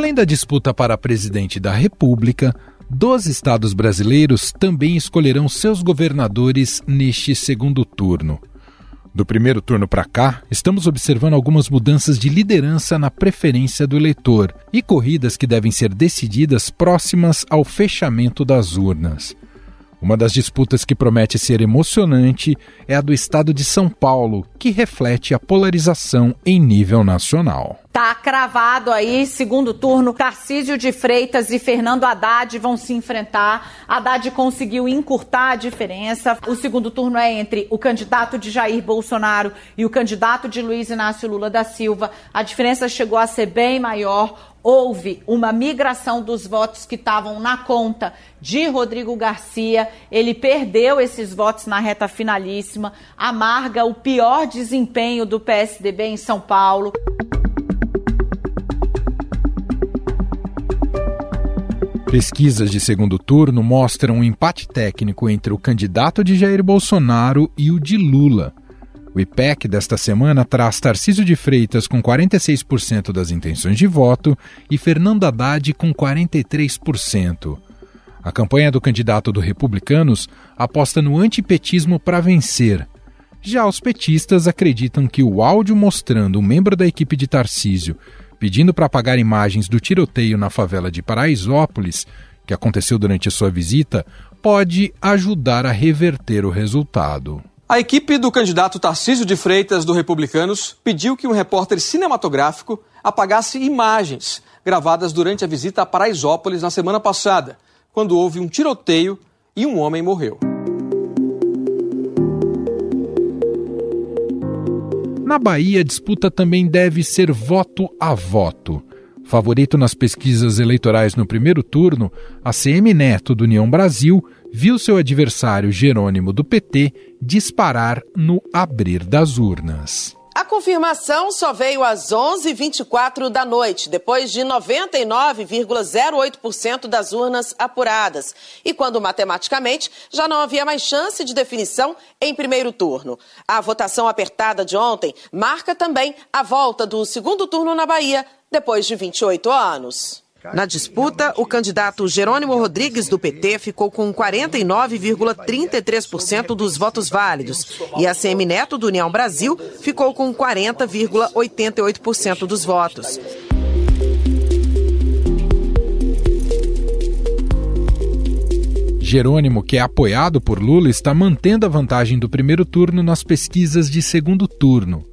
Além da disputa para presidente da República, 12 estados brasileiros também escolherão seus governadores neste segundo turno. Do primeiro turno para cá, estamos observando algumas mudanças de liderança na preferência do eleitor e corridas que devem ser decididas próximas ao fechamento das urnas. Uma das disputas que promete ser emocionante é a do estado de São Paulo, que reflete a polarização em nível nacional. Tá cravado aí, segundo turno, Tarcísio de Freitas e Fernando Haddad vão se enfrentar. Haddad conseguiu encurtar a diferença. O segundo turno é entre o candidato de Jair Bolsonaro e o candidato de Luiz Inácio Lula da Silva. A diferença chegou a ser bem maior houve uma migração dos votos que estavam na conta de Rodrigo Garcia. Ele perdeu esses votos na reta finalíssima, amarga o pior desempenho do PSDB em São Paulo. Pesquisas de segundo turno mostram um empate técnico entre o candidato de Jair Bolsonaro e o de Lula. O IPEC desta semana traz Tarcísio de Freitas com 46% das intenções de voto e Fernando Haddad com 43%. A campanha do candidato do Republicanos aposta no antipetismo para vencer. Já os petistas acreditam que o áudio mostrando um membro da equipe de Tarcísio pedindo para apagar imagens do tiroteio na favela de Paraisópolis, que aconteceu durante sua visita, pode ajudar a reverter o resultado. A equipe do candidato Tarcísio de Freitas, do Republicanos, pediu que um repórter cinematográfico apagasse imagens gravadas durante a visita a Paraisópolis na semana passada, quando houve um tiroteio e um homem morreu. Na Bahia, a disputa também deve ser voto a voto. Favorito nas pesquisas eleitorais no primeiro turno, a CM Neto do União Brasil viu seu adversário Jerônimo do PT disparar no abrir das urnas. A confirmação só veio às 11h24 da noite, depois de 99,08% das urnas apuradas. E quando matematicamente já não havia mais chance de definição em primeiro turno. A votação apertada de ontem marca também a volta do segundo turno na Bahia, depois de 28 anos. Na disputa, o candidato Jerônimo Rodrigues, do PT, ficou com 49,33% dos votos válidos e a CM Neto, do União Brasil, ficou com 40,88% dos votos. Jerônimo, que é apoiado por Lula, está mantendo a vantagem do primeiro turno nas pesquisas de segundo turno.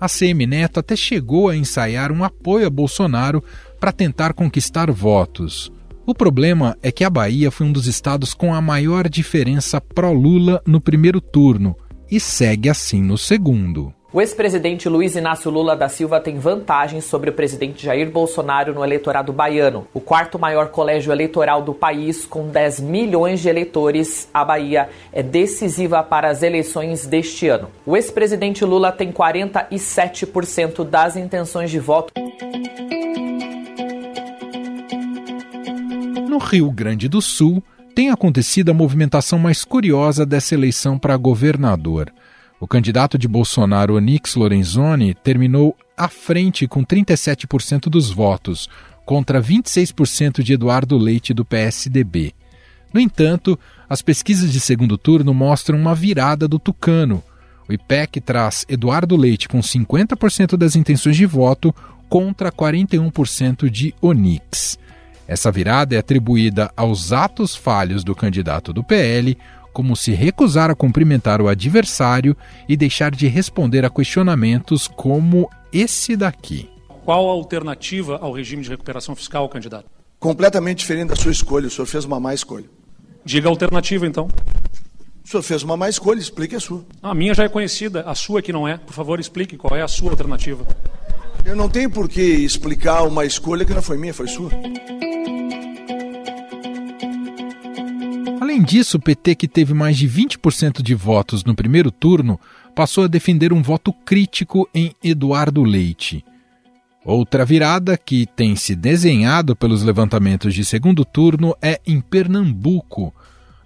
A CM Neto até chegou a ensaiar um apoio a Bolsonaro para tentar conquistar votos. O problema é que a Bahia foi um dos estados com a maior diferença pró-Lula no primeiro turno e segue assim no segundo. O ex-presidente Luiz Inácio Lula da Silva tem vantagem sobre o presidente Jair Bolsonaro no eleitorado baiano. O quarto maior colégio eleitoral do país, com 10 milhões de eleitores, a Bahia é decisiva para as eleições deste ano. O ex-presidente Lula tem 47% das intenções de voto. No Rio Grande do Sul, tem acontecido a movimentação mais curiosa dessa eleição para governador. O candidato de Bolsonaro, Onix Lorenzoni, terminou à frente com 37% dos votos, contra 26% de Eduardo Leite do PSDB. No entanto, as pesquisas de segundo turno mostram uma virada do Tucano. O IPEC traz Eduardo Leite com 50% das intenções de voto contra 41% de Onix. Essa virada é atribuída aos atos falhos do candidato do PL, como se recusar a cumprimentar o adversário e deixar de responder a questionamentos como esse daqui. Qual a alternativa ao regime de recuperação fiscal, candidato? Completamente diferente da sua escolha. O senhor fez uma má escolha. Diga a alternativa, então. O senhor fez uma má escolha, explique a sua. A minha já é conhecida, a sua que não é. Por favor, explique qual é a sua alternativa. Eu não tenho por que explicar uma escolha que não foi minha, foi sua. Além disso, o PT, que teve mais de 20% de votos no primeiro turno, passou a defender um voto crítico em Eduardo Leite. Outra virada que tem se desenhado pelos levantamentos de segundo turno é em Pernambuco.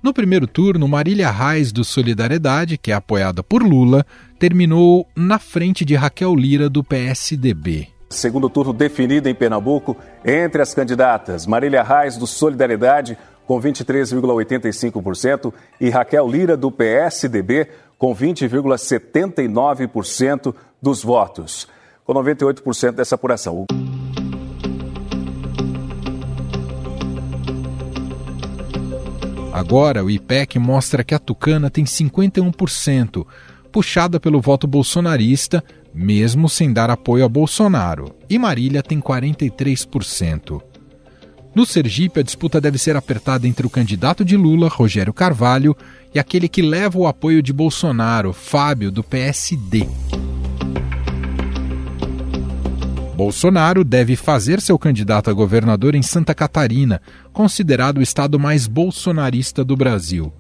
No primeiro turno, Marília Reis, do Solidariedade, que é apoiada por Lula, terminou na frente de Raquel Lira, do PSDB. Segundo turno definido em Pernambuco entre as candidatas Marília Reis, do Solidariedade, com 23,85%, e Raquel Lira, do PSDB, com 20,79% dos votos, com 98% dessa apuração. Agora, o IPEC mostra que a Tucana tem 51%, puxada pelo voto bolsonarista, mesmo sem dar apoio a Bolsonaro, e Marília tem 43%. No Sergipe, a disputa deve ser apertada entre o candidato de Lula, Rogério Carvalho, e aquele que leva o apoio de Bolsonaro, Fábio, do PSD. Bolsonaro deve fazer seu candidato a governador em Santa Catarina, considerado o estado mais bolsonarista do Brasil.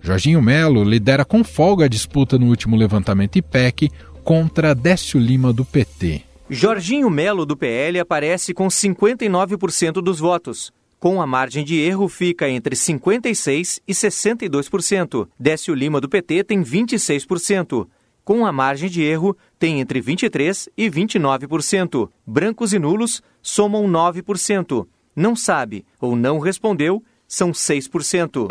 Jorginho Melo lidera com folga a disputa no último levantamento IPEC contra Décio Lima do PT. Jorginho Melo do PL aparece com 59% dos votos. Com a margem de erro fica entre 56% e 62%. Décio Lima do PT tem 26% com a margem de erro, tem entre 23% e 29%. Brancos e nulos somam 9%. Não sabe ou não respondeu são 6%.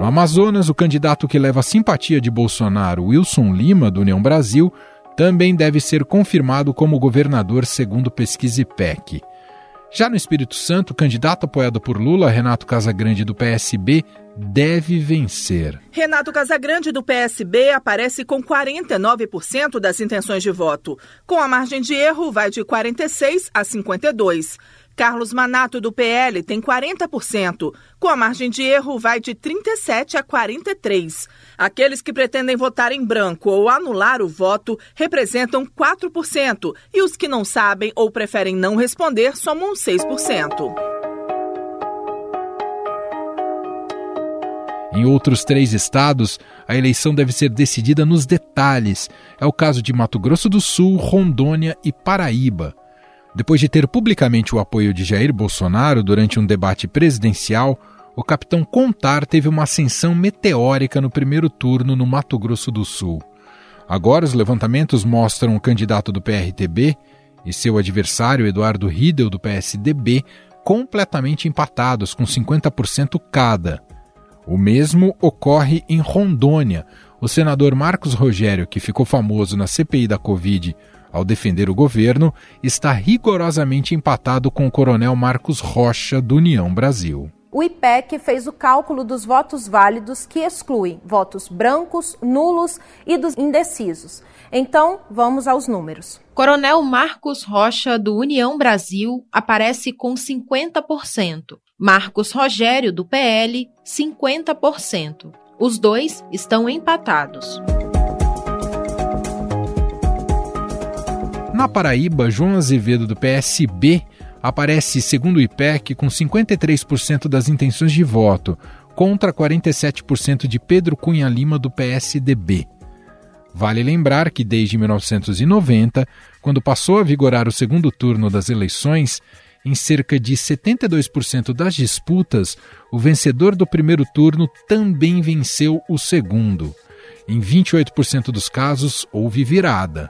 No Amazonas, o candidato que leva a simpatia de Bolsonaro, Wilson Lima, do União Brasil, também deve ser confirmado como governador segundo pesquisa IPEC. Já no Espírito Santo, o candidato apoiado por Lula, Renato Casagrande, do PSB, deve vencer. Renato Casagrande, do PSB, aparece com 49% das intenções de voto. Com a margem de erro, vai de 46% a 52%. Carlos Manato, do PL, tem 40%. Com a margem de erro, vai de 37% a 43%. Aqueles que pretendem votar em branco ou anular o voto representam 4%. E os que não sabem ou preferem não responder somam 6%. Em outros três estados, a eleição deve ser decidida nos detalhes. É o caso de Mato Grosso do Sul, Rondônia e Paraíba. Depois de ter publicamente o apoio de Jair Bolsonaro durante um debate presidencial, o capitão Contar teve uma ascensão meteórica no primeiro turno no Mato Grosso do Sul. Agora, os levantamentos mostram o candidato do PRTB e seu adversário Eduardo Riedel, do PSDB, completamente empatados, com 50% cada. O mesmo ocorre em Rondônia. O senador Marcos Rogério, que ficou famoso na CPI da Covid ao defender o governo, está rigorosamente empatado com o coronel Marcos Rocha, do União Brasil. O IPEC fez o cálculo dos votos válidos que exclui votos brancos, nulos e dos indecisos. Então, vamos aos números. Coronel Marcos Rocha, do União Brasil, aparece com 50%. Marcos Rogério, do PL, 50%. Os dois estão empatados. Na Paraíba, João Azevedo, do PSB, aparece, segundo o IPEC, com 53% das intenções de voto, contra 47% de Pedro Cunha Lima, do PSDB. Vale lembrar que desde 1990, quando passou a vigorar o segundo turno das eleições, em cerca de 72% das disputas, o vencedor do primeiro turno também venceu o segundo. Em 28% dos casos, houve virada.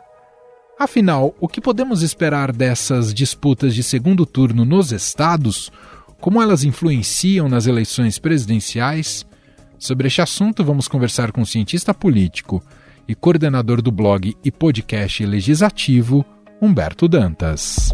Afinal, o que podemos esperar dessas disputas de segundo turno nos estados? Como elas influenciam nas eleições presidenciais? Sobre este assunto, vamos conversar com o cientista político e coordenador do blog e podcast legislativo, Humberto Dantas.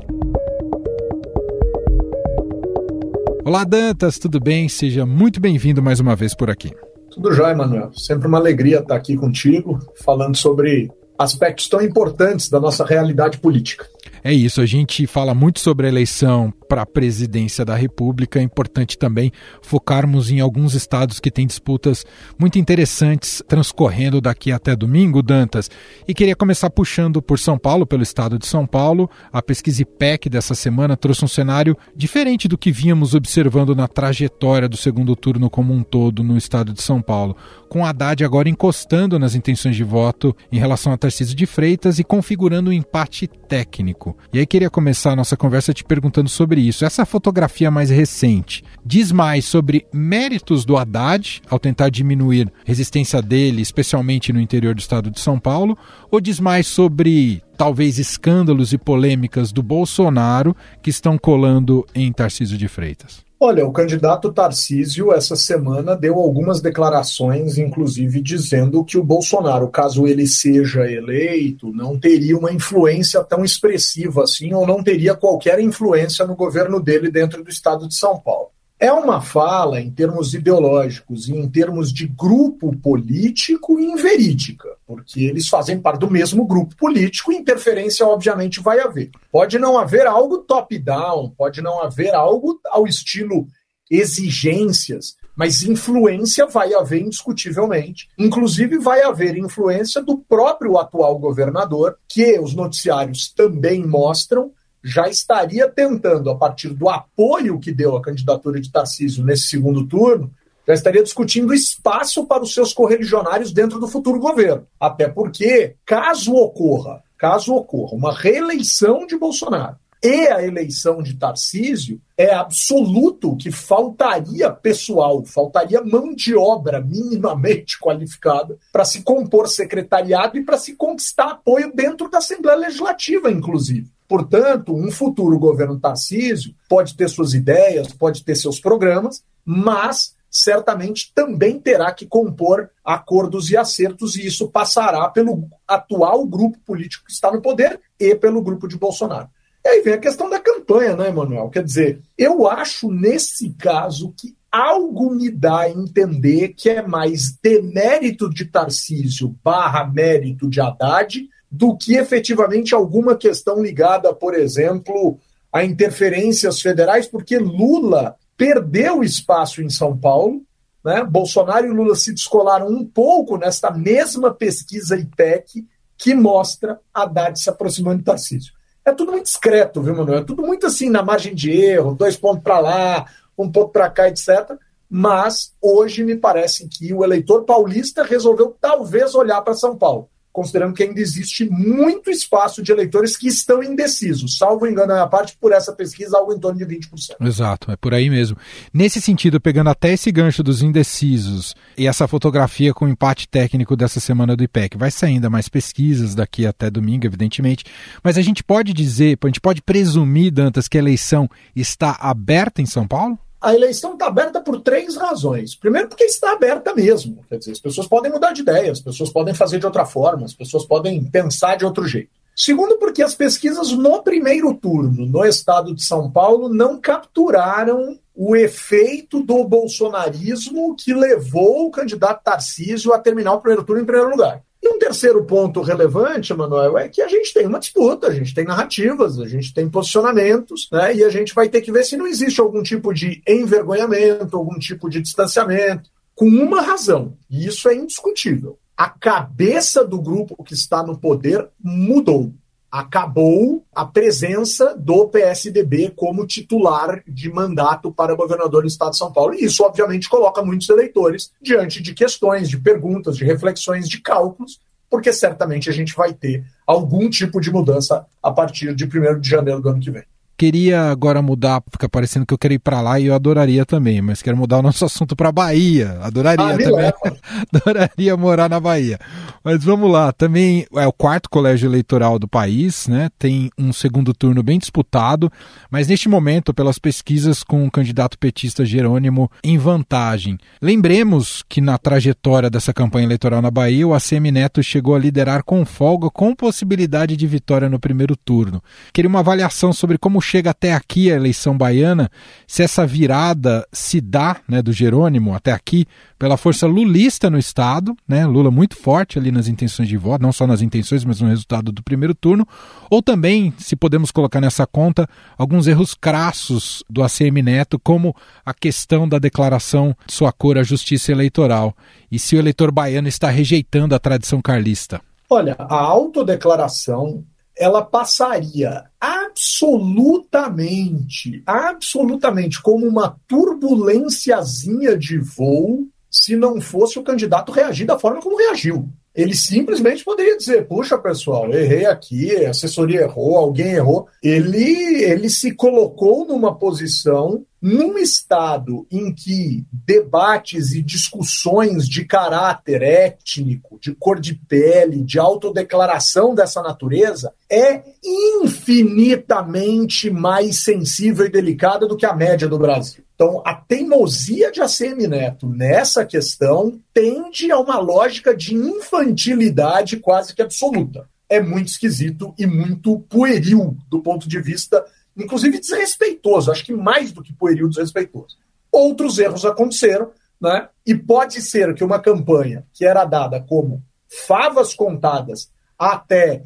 Olá, Dantas, tudo bem? Seja muito bem-vindo mais uma vez por aqui. Tudo jóia, Manuel. Sempre uma alegria estar aqui contigo, falando sobre aspectos tão importantes da nossa realidade política. É isso, a gente fala muito sobre a eleição para a presidência da República. É importante também focarmos em alguns estados que têm disputas muito interessantes transcorrendo daqui até domingo, Dantas. E queria começar puxando por São Paulo, pelo estado de São Paulo. A pesquisa IPEC dessa semana trouxe um cenário diferente do que vínhamos observando na trajetória do segundo turno como um todo no estado de São Paulo. Com Haddad agora encostando nas intenções de voto em relação a Tarcísio de Freitas e configurando um empate técnico. E aí queria começar a nossa conversa te perguntando sobre isso. Essa fotografia mais recente diz mais sobre méritos do Haddad ao tentar diminuir resistência dele, especialmente no interior do estado de São Paulo, ou diz mais sobre talvez escândalos e polêmicas do Bolsonaro que estão colando em Tarcísio de Freitas? Olha, o candidato Tarcísio, essa semana, deu algumas declarações, inclusive dizendo que o Bolsonaro, caso ele seja eleito, não teria uma influência tão expressiva assim, ou não teria qualquer influência no governo dele dentro do estado de São Paulo. É uma fala, em termos ideológicos e em termos de grupo político, inverídica, porque eles fazem parte do mesmo grupo político interferência, obviamente, vai haver. Pode não haver algo top-down, pode não haver algo ao estilo exigências, mas influência vai haver indiscutivelmente. Inclusive, vai haver influência do próprio atual governador, que os noticiários também mostram já estaria tentando, a partir do apoio que deu à candidatura de Tarcísio nesse segundo turno, já estaria discutindo espaço para os seus correligionários dentro do futuro governo. Até porque, caso ocorra, caso ocorra uma reeleição de Bolsonaro e a eleição de Tarcísio, é absoluto que faltaria pessoal, faltaria mão de obra minimamente qualificada para se compor secretariado e para se conquistar apoio dentro da Assembleia Legislativa, inclusive. Portanto, um futuro governo Tarcísio pode ter suas ideias, pode ter seus programas, mas certamente também terá que compor acordos e acertos, e isso passará pelo atual grupo político que está no poder e pelo grupo de Bolsonaro. E aí vem a questão da campanha, né, Emanuel? Quer dizer, eu acho nesse caso que algo me dá a entender que é mais demérito de Tarcísio barra mérito de Haddad do que efetivamente alguma questão ligada, por exemplo, a interferências federais, porque Lula perdeu espaço em São Paulo. Né? Bolsonaro e Lula se descolaram um pouco nesta mesma pesquisa IPEC que mostra Haddad se aproximando de Tarcísio. É tudo muito discreto, viu, Manuel? É tudo muito assim, na margem de erro, dois pontos para lá, um ponto para cá, etc. Mas hoje me parece que o eleitor paulista resolveu talvez olhar para São Paulo considerando que ainda existe muito espaço de eleitores que estão indecisos. Salvo engano a minha parte, por essa pesquisa, algo em torno de 20%. Exato, é por aí mesmo. Nesse sentido, pegando até esse gancho dos indecisos e essa fotografia com o empate técnico dessa semana do IPEC, vai sair ainda mais pesquisas daqui até domingo, evidentemente, mas a gente pode dizer, a gente pode presumir, Dantas, que a eleição está aberta em São Paulo? A eleição está aberta por três razões. Primeiro, porque está aberta mesmo. Quer dizer, as pessoas podem mudar de ideia, as pessoas podem fazer de outra forma, as pessoas podem pensar de outro jeito. Segundo, porque as pesquisas no primeiro turno, no estado de São Paulo, não capturaram o efeito do bolsonarismo que levou o candidato Tarcísio a terminar o primeiro turno em primeiro lugar. E um terceiro ponto relevante, Manuel, é que a gente tem uma disputa, a gente tem narrativas, a gente tem posicionamentos, né? E a gente vai ter que ver se não existe algum tipo de envergonhamento, algum tipo de distanciamento, com uma razão, e isso é indiscutível. A cabeça do grupo que está no poder mudou acabou a presença do PSDB como titular de mandato para governador do estado de São Paulo. E isso, obviamente, coloca muitos eleitores diante de questões, de perguntas, de reflexões, de cálculos, porque certamente a gente vai ter algum tipo de mudança a partir de 1 de janeiro do ano que vem queria agora mudar, fica parecendo que eu quero ir para lá e eu adoraria também, mas quero mudar o nosso assunto para Bahia. Adoraria ah, também. adoraria morar na Bahia. Mas vamos lá, também é o quarto colégio eleitoral do país, né? Tem um segundo turno bem disputado, mas neste momento, pelas pesquisas com o candidato petista Jerônimo em vantagem. Lembremos que na trajetória dessa campanha eleitoral na Bahia, o ACM Neto chegou a liderar com folga, com possibilidade de vitória no primeiro turno. Queria uma avaliação sobre como chega até aqui a eleição baiana, se essa virada se dá, né, do Jerônimo até aqui, pela força lulista no Estado, né, Lula muito forte ali nas intenções de voto, não só nas intenções, mas no resultado do primeiro turno, ou também, se podemos colocar nessa conta, alguns erros crassos do ACM Neto, como a questão da declaração de sua cor à justiça eleitoral, e se o eleitor baiano está rejeitando a tradição carlista. Olha, a autodeclaração ela passaria absolutamente, absolutamente como uma turbulênciazinha de voo se não fosse o candidato reagir da forma como reagiu. Ele simplesmente poderia dizer: puxa, pessoal, errei aqui, a assessoria errou, alguém errou. Ele, ele se colocou numa posição num estado em que debates e discussões de caráter étnico, de cor de pele, de autodeclaração dessa natureza é infinitamente mais sensível e delicada do que a média do Brasil. Então, a teimosia de ACM Neto nessa questão tende a uma lógica de infantilidade quase que absoluta. É muito esquisito e muito pueril do ponto de vista inclusive desrespeitoso, acho que mais do que pueril desrespeitoso. Outros erros aconteceram, né? E pode ser que uma campanha que era dada como favas contadas até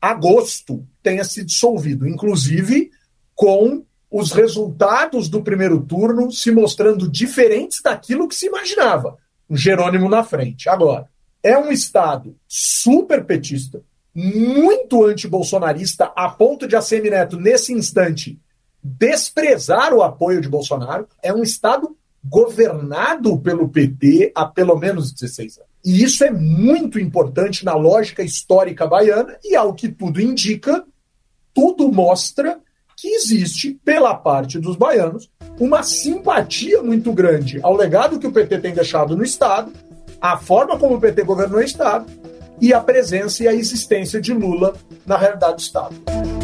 agosto tenha se dissolvido, inclusive com os resultados do primeiro turno se mostrando diferentes daquilo que se imaginava. Um Jerônimo na frente. Agora, é um Estado super petista, muito antibolsonarista, a ponto de a Neto, nesse instante, desprezar o apoio de Bolsonaro. É um Estado governado pelo PT há pelo menos 16 anos. E isso é muito importante na lógica histórica baiana, e ao que tudo indica, tudo mostra que existe, pela parte dos baianos, uma simpatia muito grande ao legado que o PT tem deixado no Estado, à forma como o PT governou o Estado e a presença e a existência de Lula na realidade do Estado.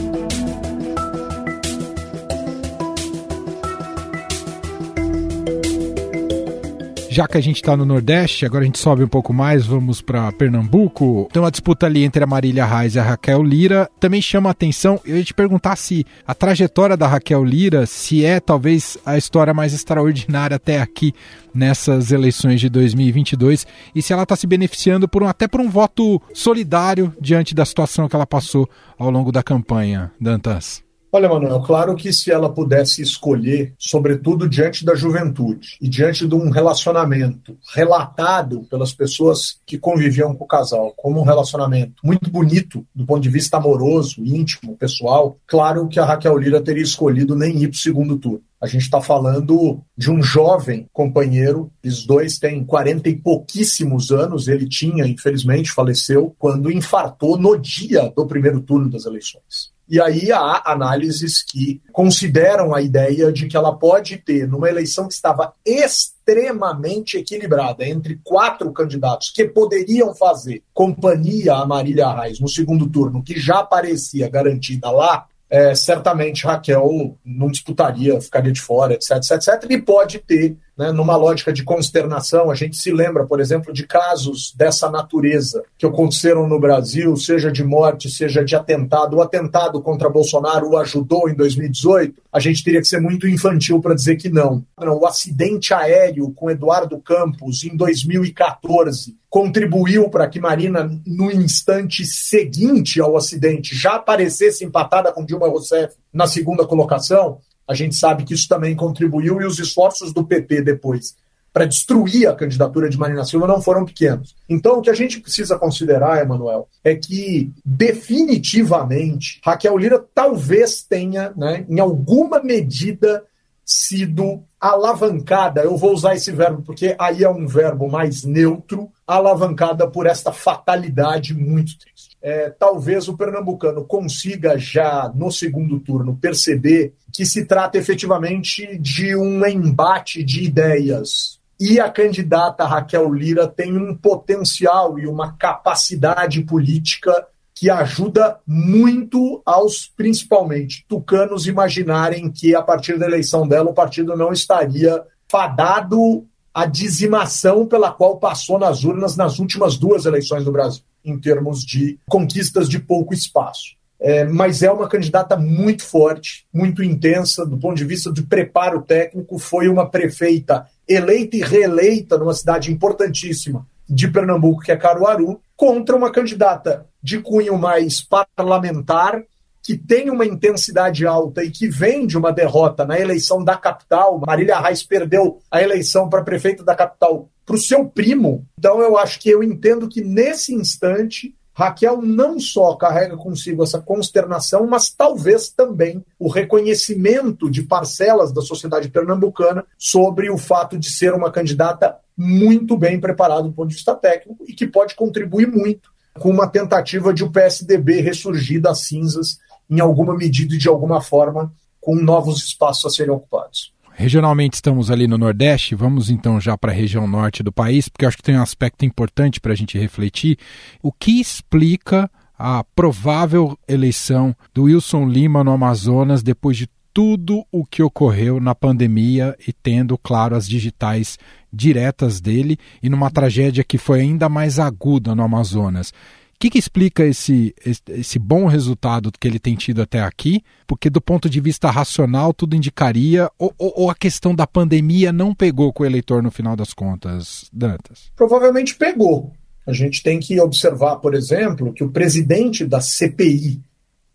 Já que a gente está no Nordeste, agora a gente sobe um pouco mais, vamos para Pernambuco. Tem uma disputa ali entre a Marília Reis e a Raquel Lira. Também chama a atenção, eu ia te perguntar se a trajetória da Raquel Lira, se é talvez a história mais extraordinária até aqui nessas eleições de 2022 e se ela está se beneficiando por um, até por um voto solidário diante da situação que ela passou ao longo da campanha, Dantas. Olha, Manuel, claro que se ela pudesse escolher, sobretudo diante da juventude e diante de um relacionamento relatado pelas pessoas que conviviam com o casal como um relacionamento muito bonito do ponto de vista amoroso, íntimo, pessoal, claro que a Raquel Lira teria escolhido nem ir para o segundo turno. A gente está falando de um jovem companheiro, os dois têm 40 e pouquíssimos anos. Ele tinha, infelizmente, faleceu quando infartou no dia do primeiro turno das eleições. E aí há análises que consideram a ideia de que ela pode ter, numa eleição que estava extremamente equilibrada entre quatro candidatos que poderiam fazer companhia a Marília Reis no segundo turno, que já parecia garantida lá, é, certamente Raquel não disputaria, ficaria de fora, etc, etc, etc. E pode ter, né, numa lógica de consternação, a gente se lembra, por exemplo, de casos dessa natureza que aconteceram no Brasil, seja de morte, seja de atentado. O atentado contra Bolsonaro o ajudou em 2018. A gente teria que ser muito infantil para dizer que não. O acidente aéreo com Eduardo Campos em 2014 contribuiu para que Marina, no instante seguinte ao acidente, já aparecesse empatada com Dilma Rousseff na segunda colocação, a gente sabe que isso também contribuiu e os esforços do PT depois para destruir a candidatura de Marina Silva não foram pequenos. Então, o que a gente precisa considerar, Emanuel, é que definitivamente Raquel Lira talvez tenha, né, em alguma medida, sido alavancada, eu vou usar esse verbo porque aí é um verbo mais neutro, alavancada por esta fatalidade muito triste. É, talvez o pernambucano consiga já no segundo turno perceber que se trata efetivamente de um embate de ideias. E a candidata Raquel Lira tem um potencial e uma capacidade política que ajuda muito aos, principalmente, tucanos imaginarem que a partir da eleição dela o partido não estaria fadado à dizimação pela qual passou nas urnas nas últimas duas eleições do Brasil, em termos de conquistas de pouco espaço. É, mas é uma candidata muito forte, muito intensa, do ponto de vista de preparo técnico. Foi uma prefeita eleita e reeleita numa cidade importantíssima de Pernambuco, que é Caruaru, contra uma candidata de cunho mais parlamentar, que tem uma intensidade alta e que vem de uma derrota na eleição da capital. Marília Reis perdeu a eleição para prefeito da capital para o seu primo. Então eu acho que eu entendo que nesse instante Raquel não só carrega consigo essa consternação, mas talvez também o reconhecimento de parcelas da sociedade pernambucana sobre o fato de ser uma candidata muito bem preparada do ponto de vista técnico e que pode contribuir muito com uma tentativa de o PSDB ressurgir das cinzas em alguma medida e de alguma forma com novos espaços a serem ocupados. Regionalmente estamos ali no Nordeste, vamos então já para a região norte do país, porque acho que tem um aspecto importante para a gente refletir. O que explica a provável eleição do Wilson Lima no Amazonas depois de tudo o que ocorreu na pandemia e tendo, claro, as digitais diretas dele e numa tragédia que foi ainda mais aguda no Amazonas. O que, que explica esse, esse, bom resultado que ele tem tido até aqui? Porque, do ponto de vista racional, tudo indicaria, ou, ou, a questão da pandemia não pegou com o eleitor no final das contas, Dantas? Provavelmente pegou. A gente tem que observar, por exemplo, que o presidente da CPI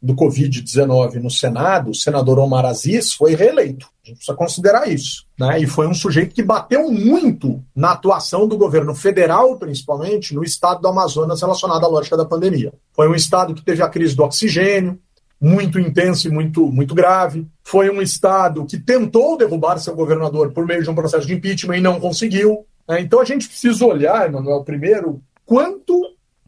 do Covid-19 no Senado, o senador Omar Aziz, foi reeleito. A gente precisa considerar isso. Né? E foi um sujeito que bateu muito na atuação do governo federal, principalmente, no estado do Amazonas relacionado à lógica da pandemia. Foi um estado que teve a crise do oxigênio, muito intensa e muito, muito grave. Foi um estado que tentou derrubar seu governador por meio de um processo de impeachment e não conseguiu. Né? Então a gente precisa olhar, Emanuel, primeiro, quanto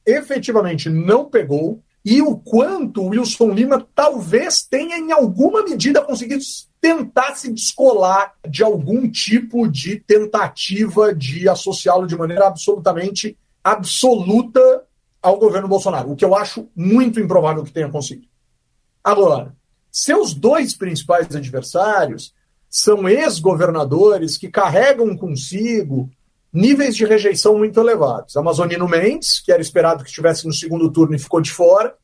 efetivamente não pegou e o quanto o Wilson Lima talvez tenha, em alguma medida, conseguido tentar se descolar de algum tipo de tentativa de associá-lo de maneira absolutamente absoluta ao governo Bolsonaro, o que eu acho muito improvável que tenha conseguido. Agora, seus dois principais adversários são ex-governadores que carregam consigo níveis de rejeição muito elevados. Amazonino Mendes, que era esperado que estivesse no segundo turno e ficou de fora,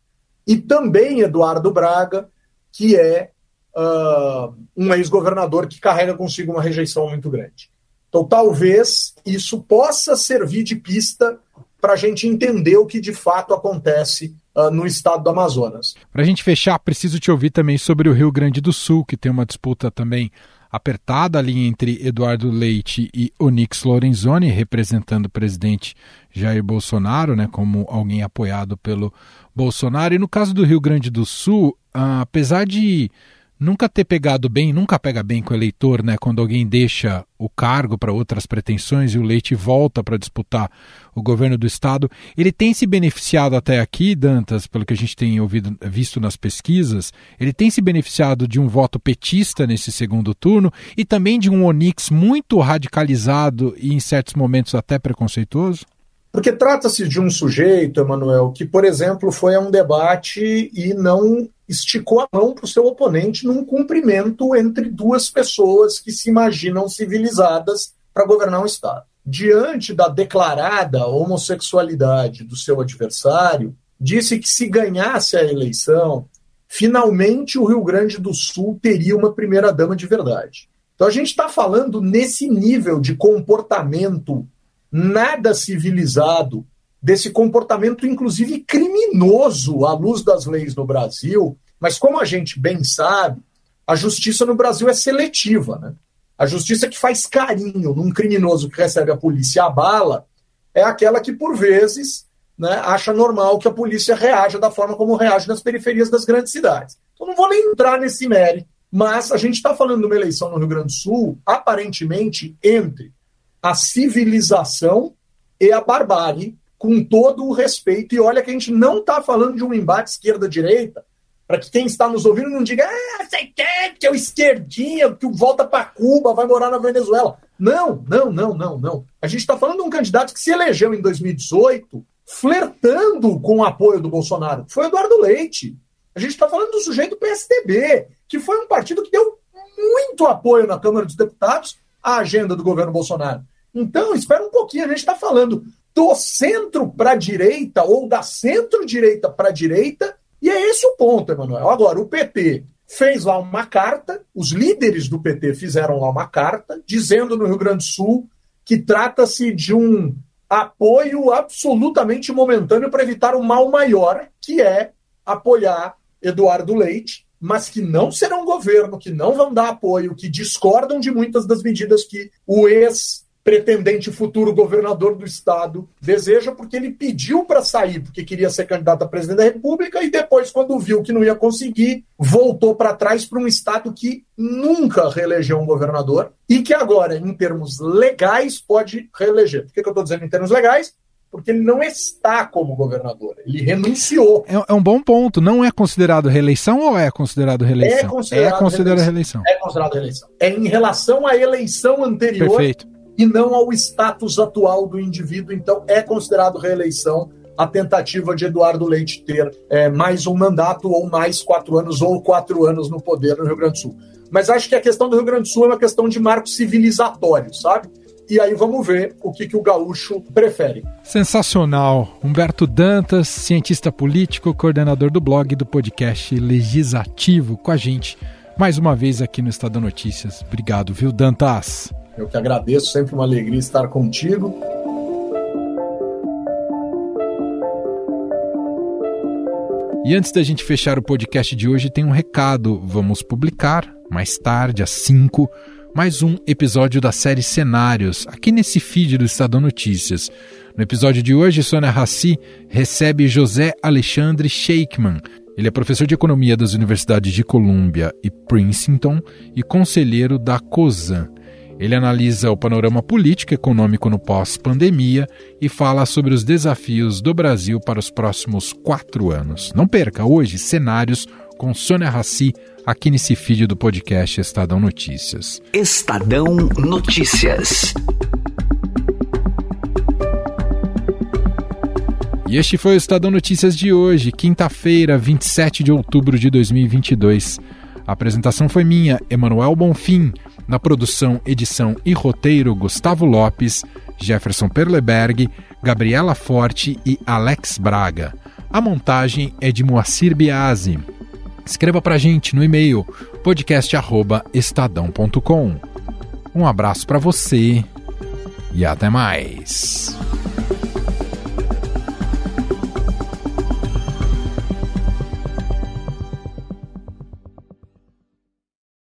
e também Eduardo Braga, que é uh, um ex-governador que carrega consigo uma rejeição muito grande. Então, talvez isso possa servir de pista para a gente entender o que de fato acontece uh, no estado do Amazonas. Para a gente fechar, preciso te ouvir também sobre o Rio Grande do Sul, que tem uma disputa também apertada ali entre Eduardo Leite e Onix Lorenzoni, representando o presidente Jair Bolsonaro, né, como alguém apoiado pelo Bolsonaro. E no caso do Rio Grande do Sul, ah, apesar de nunca ter pegado bem, nunca pega bem com o eleitor, né? Quando alguém deixa o cargo para outras pretensões e o Leite volta para disputar o governo do estado, ele tem se beneficiado até aqui, Dantas, pelo que a gente tem ouvido, visto nas pesquisas, ele tem se beneficiado de um voto petista nesse segundo turno e também de um Onix muito radicalizado e em certos momentos até preconceituoso? Porque trata-se de um sujeito, Emanuel, que, por exemplo, foi a um debate e não esticou a mão para o seu oponente num cumprimento entre duas pessoas que se imaginam civilizadas para governar um Estado. Diante da declarada homossexualidade do seu adversário, disse que se ganhasse a eleição, finalmente o Rio Grande do Sul teria uma primeira-dama de verdade. Então a gente está falando nesse nível de comportamento nada civilizado, desse comportamento, inclusive criminoso à luz das leis no Brasil. Mas, como a gente bem sabe, a justiça no Brasil é seletiva. Né? A justiça que faz carinho num criminoso que recebe a polícia a bala é aquela que, por vezes, né, acha normal que a polícia reaja da forma como reage nas periferias das grandes cidades. Então, não vou nem entrar nesse mérito, mas a gente está falando de uma eleição no Rio Grande do Sul, aparentemente, entre a civilização e a barbárie, com todo o respeito. E olha que a gente não está falando de um embate esquerda-direita, para que quem está nos ouvindo não diga, ah, você quer que é o esquerdinha, que volta para Cuba, vai morar na Venezuela. Não, não, não, não, não. A gente está falando de um candidato que se elegeu em 2018 flertando com o apoio do Bolsonaro. Foi Eduardo Leite. A gente está falando do sujeito PSDB, que foi um partido que deu muito apoio na Câmara dos Deputados à agenda do governo Bolsonaro. Então, espera um pouquinho, a gente está falando do centro para a direita ou da centro-direita para a direita, e é esse o ponto, Emanuel. Agora, o PT fez lá uma carta, os líderes do PT fizeram lá uma carta, dizendo no Rio Grande do Sul que trata-se de um apoio absolutamente momentâneo para evitar um mal maior, que é apoiar Eduardo Leite, mas que não serão governo, que não vão dar apoio, que discordam de muitas das medidas que o ex pretendente futuro governador do estado deseja, porque ele pediu para sair, porque queria ser candidato a presidente da República, e depois, quando viu que não ia conseguir, voltou para trás para um estado que nunca reelegeu um governador e que agora, em termos legais, pode reeleger. Por que, que eu estou dizendo em termos legais? porque ele não está como governador, ele renunciou. É, é, um bom ponto. Não é considerado reeleição ou é considerado reeleição? É considerado, é considerado reeleição. reeleição. É considerado reeleição. É em relação à eleição anterior Perfeito. E não ao status atual do indivíduo. Então, é considerado reeleição a tentativa de Eduardo Leite ter é, mais um mandato ou mais quatro anos ou quatro anos no poder no Rio Grande do Sul. Mas acho que a questão do Rio Grande do Sul é uma questão de marco civilizatório, sabe? e aí vamos ver o que, que o gaúcho prefere. Sensacional. Humberto Dantas, cientista político, coordenador do blog do podcast Legislativo, com a gente mais uma vez aqui no Estado Notícias. Obrigado, viu, Dantas? Eu que agradeço, sempre uma alegria estar contigo. E antes da gente fechar o podcast de hoje, tem um recado. Vamos publicar mais tarde, às 5 mais um episódio da série Cenários, aqui nesse feed do Estadão Notícias. No episódio de hoje, Sônia Rassi recebe José Alexandre Sheikman. Ele é professor de economia das universidades de Columbia e Princeton e conselheiro da COSAN. Ele analisa o panorama político e econômico no pós-pandemia e fala sobre os desafios do Brasil para os próximos quatro anos. Não perca hoje cenários com Sônia Rassi aqui nesse feed do podcast Estadão Notícias. Estadão Notícias. E este foi o Estadão Notícias de hoje, quinta-feira, 27 de outubro de 2022. A apresentação foi minha, Emanuel Bonfim. Na produção, edição e roteiro, Gustavo Lopes, Jefferson Perleberg, Gabriela Forte e Alex Braga. A montagem é de Moacir Biasi. Escreva para a gente no e-mail podcast@estadão.com. Um abraço para você e até mais.